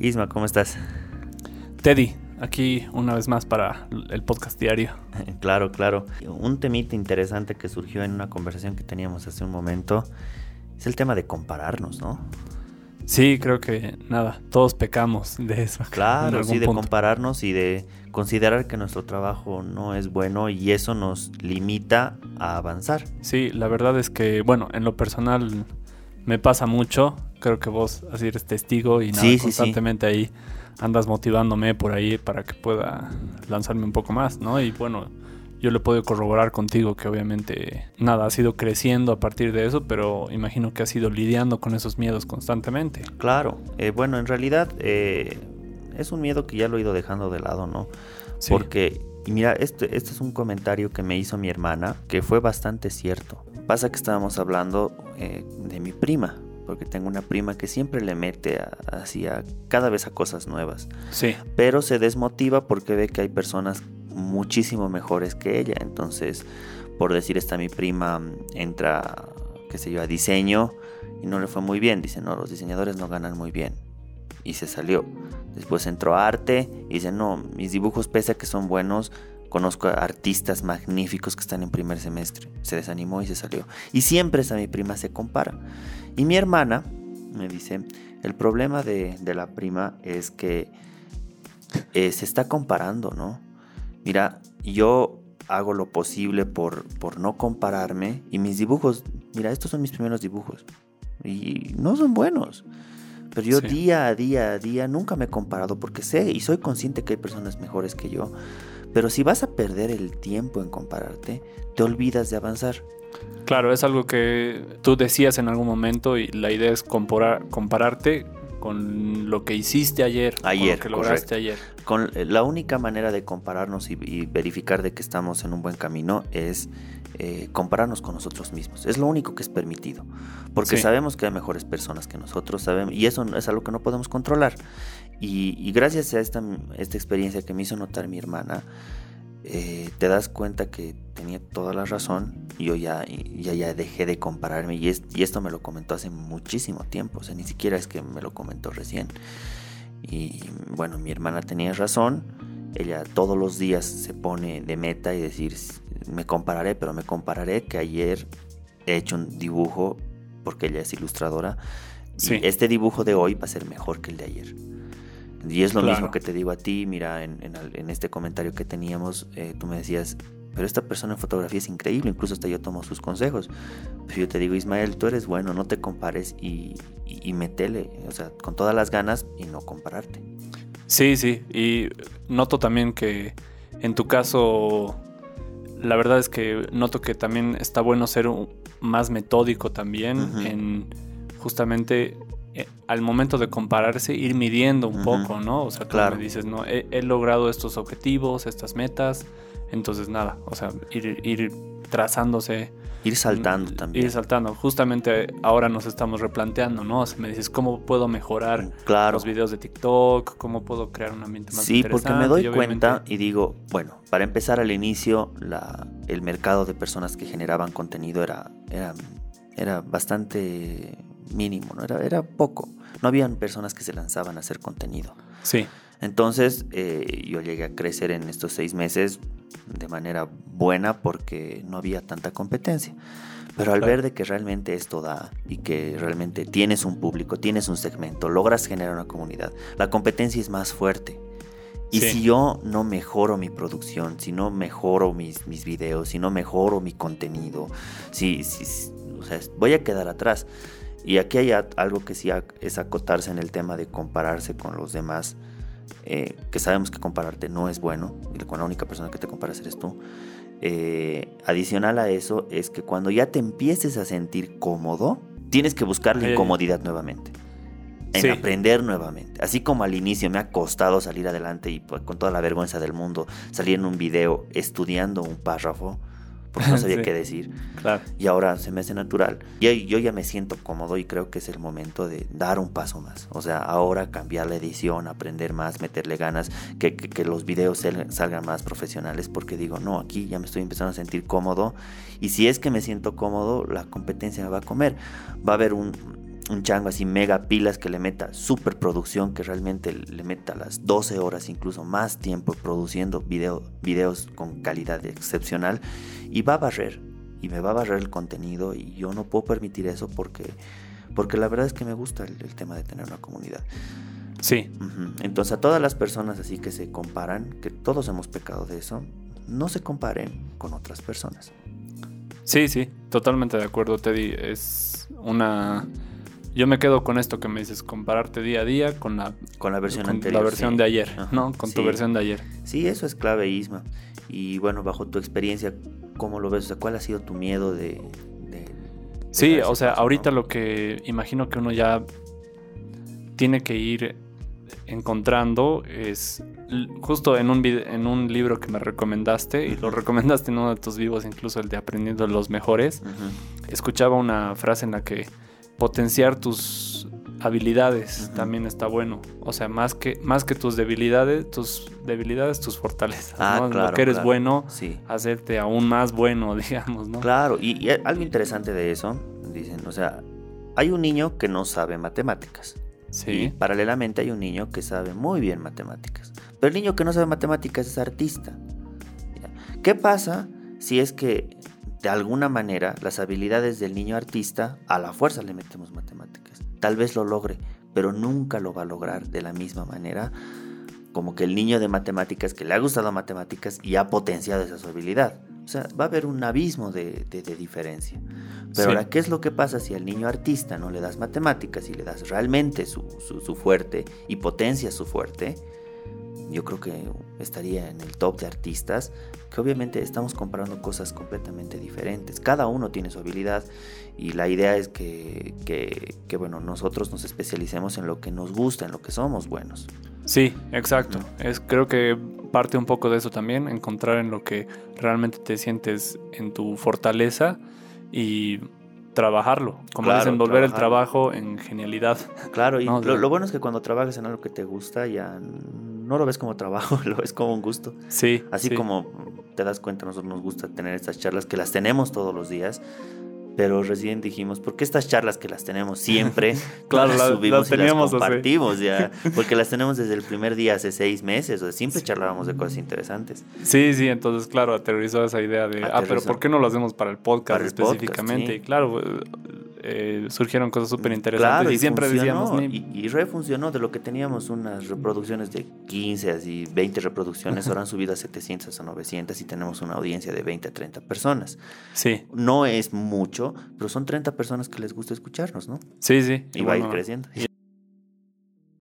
Isma, ¿cómo estás? Teddy, aquí una vez más para el podcast diario. claro, claro. Un temita interesante que surgió en una conversación que teníamos hace un momento es el tema de compararnos, ¿no? Sí, creo que nada, todos pecamos de eso. Claro, sí, de compararnos y de considerar que nuestro trabajo no es bueno y eso nos limita a avanzar. Sí, la verdad es que, bueno, en lo personal me pasa mucho. Creo que vos así eres testigo y nada, constantemente ahí andas motivándome por ahí para que pueda lanzarme un poco más, ¿no? Y bueno, yo le puedo corroborar contigo que obviamente nada, ha sido creciendo a partir de eso, pero imagino que ha sido lidiando con esos miedos constantemente. Claro, eh, bueno, en realidad eh, es un miedo que ya lo he ido dejando de lado, ¿no? Porque, y mira, este, este es un comentario que me hizo mi hermana, que fue bastante cierto. Pasa que estábamos hablando eh, de mi prima, porque tengo una prima que siempre le mete hacia cada vez a cosas nuevas. Sí. Pero se desmotiva porque ve que hay personas muchísimo mejores que ella. Entonces, por decir, esta mi prima entra, qué sé yo, a diseño y no le fue muy bien. Dice, no, los diseñadores no ganan muy bien. Y se salió. Después entró arte y dice, no, mis dibujos, pese a que son buenos, conozco a artistas magníficos que están en primer semestre. Se desanimó y se salió. Y siempre esa mi prima se compara. Y mi hermana me dice, el problema de, la prima es que eh, se está comparando, ¿no? Mira, yo hago lo posible por, por no compararme y mis dibujos, mira, estos son mis primeros dibujos y no son buenos. Pero yo día a día a día nunca me he comparado porque sé y soy consciente que hay personas mejores que yo. Pero si vas a perder el tiempo en compararte, te olvidas de avanzar. Claro, es algo que tú decías en algún momento y la idea es comparar, compararte con lo que hiciste ayer, ayer, con lo que lograste ayer. Con eh, la única manera de compararnos y, verificar de que estamos en un buen camino es eh, compararnos con nosotros mismos. Es lo único que es permitido, porque sabemos que hay mejores personas que nosotros, sabemos y eso es algo que no podemos controlar. Y, gracias a esta, esta experiencia que me hizo notar mi hermana, eh, te das cuenta que tenía toda la razón yo ya, ya, ya dejé de compararme y, y, esto me lo comentó hace muchísimo tiempo, o sea, ni siquiera es que me lo comentó recién. Y bueno, mi hermana tenía razón, ella todos los días se pone de meta y decir, me compararé, pero me compararé que ayer he hecho un dibujo, porque ella es ilustradora, y este dibujo de hoy va a ser mejor que el de ayer. Y es lo mismo que te digo a ti, mira, en, este comentario que teníamos, eh, tú me decías, pero esta persona en fotografía es increíble, incluso hasta yo tomo sus consejos. Pero yo te digo, Ismael, tú eres bueno, no te compares y, y, metele, o sea, con todas las ganas y no compararte. Sí, sí, y noto también que en tu caso, la verdad es que noto que también está bueno ser más metódico también en justamente eh, al momento de compararse, ir midiendo un poco, ¿no? O sea, claro. me dices, no, he, logrado estos objetivos, estas metas, entonces nada, o sea, ir, ir trazándose. Ir saltando también. Ir saltando. Justamente ahora nos estamos replanteando, ¿no? O sea, me dices, ¿cómo puedo mejorar los videos de TikTok? ¿Cómo puedo crear un ambiente más Sí, porque me doy cuenta y digo, bueno, para empezar al inicio, la, el mercado de personas que generaban contenido era, era, era bastante mínimo, ¿no? Era, era poco. No habían personas que se lanzaban a hacer contenido. Sí. Entonces eh, yo llegué a crecer en estos seis meses de manera buena porque no había tanta competencia. Pero al ver de que realmente esto da y que realmente tienes un público, tienes un segmento, logras generar una comunidad, la competencia es más fuerte. Y si yo no mejoro mi producción, si no mejoro mis, mis videos, si no mejoro mi contenido, si, si, o sea, voy a quedar atrás. Y aquí hay algo que sí es acotarse en el tema de compararse con los demás, eh, que sabemos que compararte no es bueno, y con la única persona que te comparas eres tú. Eh, adicional a eso es que cuando ya te empieces a sentir cómodo, tienes que buscar la incomodidad nuevamente. En aprender nuevamente. Así como al inicio me ha costado salir adelante y pues, con toda la vergüenza del mundo salir en un video estudiando un párrafo, porque no sabía qué decir. Claro. Y ahora se me hace natural. Y yo ya me siento cómodo y creo que es el momento de dar un paso más. O sea, ahora cambiar la edición, aprender más, meterle ganas, que, que, los videos salgan más profesionales, porque digo, no, aquí ya me estoy empezando a sentir cómodo. Y si es que me siento cómodo, la competencia me va a comer. Va a haber un, un chango así mega pilas que le meta super producción, que realmente le meta las 12 horas, incluso más tiempo produciendo video, videos con calidad excepcional y va a barrer, y me va a barrer el contenido y yo no puedo permitir eso porque, porque la verdad es que me gusta el, tema de tener una comunidad. Sí. Entonces a todas las personas así que se comparan, que todos hemos pecado de eso, no se comparen con otras personas. Sí, sí, totalmente de acuerdo, Teddy. Es una yo me quedo con esto que me dices, compararte día a día con la, con la versión La versión de ayer, ¿no? Con tu versión de ayer. Sí, eso es clave, Isma. Y bueno, bajo tu experiencia, ¿cómo lo ves? O sea, ¿cuál ha sido tu miedo de... sí, o sea, ahorita lo que imagino que uno ya tiene que ir encontrando es justo en un, en un libro que me recomendaste y lo recomendaste en uno de tus vivos, incluso el de Aprendiendo los Mejores, escuchaba una frase en la que potenciar tus habilidades también está bueno. O sea, más que, más que tus debilidades, tus debilidades, tus fortalezas. Ah, Lo que eres bueno, hacerte aún más bueno, digamos, ¿no? Claro, y, algo interesante de eso, dicen, o sea, hay un niño que no sabe matemáticas. Sí. Y paralelamente hay un niño que sabe muy bien matemáticas. Pero el niño que no sabe matemáticas es artista. ¿Qué pasa si es que de alguna manera las habilidades del niño artista a la fuerza le metemos matemáticas. Tal vez lo logre, pero nunca lo va a lograr de la misma manera como que el niño de matemáticas que le ha gustado matemáticas y ha potenciado esa su habilidad. O sea, va a haber un abismo de, diferencia. Pero ahora, ¿qué es lo que pasa si al niño artista no le das matemáticas y le das realmente su, su fuerte y potencia su fuerte? Yo creo que estaría en el top de artistas, que obviamente estamos comparando cosas completamente diferentes. Cada uno tiene su habilidad y la idea es que, que, bueno, nosotros nos especialicemos en lo que nos gusta, en lo que somos buenos. Sí, exacto. Es, creo que parte un poco de eso también, encontrar en lo que realmente te sientes en tu fortaleza y trabajarlo, como dicen, volver el trabajo en genialidad. Claro, y lo, lo, bueno es que cuando trabajas en algo que te gusta ya no lo ves como trabajo, lo ves como un gusto. Sí. Así como te das cuenta, nosotros nos gusta tener estas charlas que las tenemos todos los días. Pero recién dijimos, ¿por qué estas charlas que las tenemos siempre? claro, las subimos y las compartimos ya. Porque las tenemos desde el primer día, hace seis meses. O sea, siempre charlábamos de cosas interesantes. Sí, sí, entonces, claro, aterrizó esa idea de, ah, pero ¿por qué no lo hacemos para el podcast específicamente? Y claro, eh, surgieron cosas súper interesantes y, siempre decíamos... Y, y refuncionó de lo que teníamos unas reproducciones de 15 así 20 reproducciones, ahora han subido a 700 o 900 y tenemos una audiencia de 20 a 30 personas. Sí. No es mucho, pero son 30 personas que les gusta escucharnos, ¿no? Sí, sí. Y, va a ir creciendo.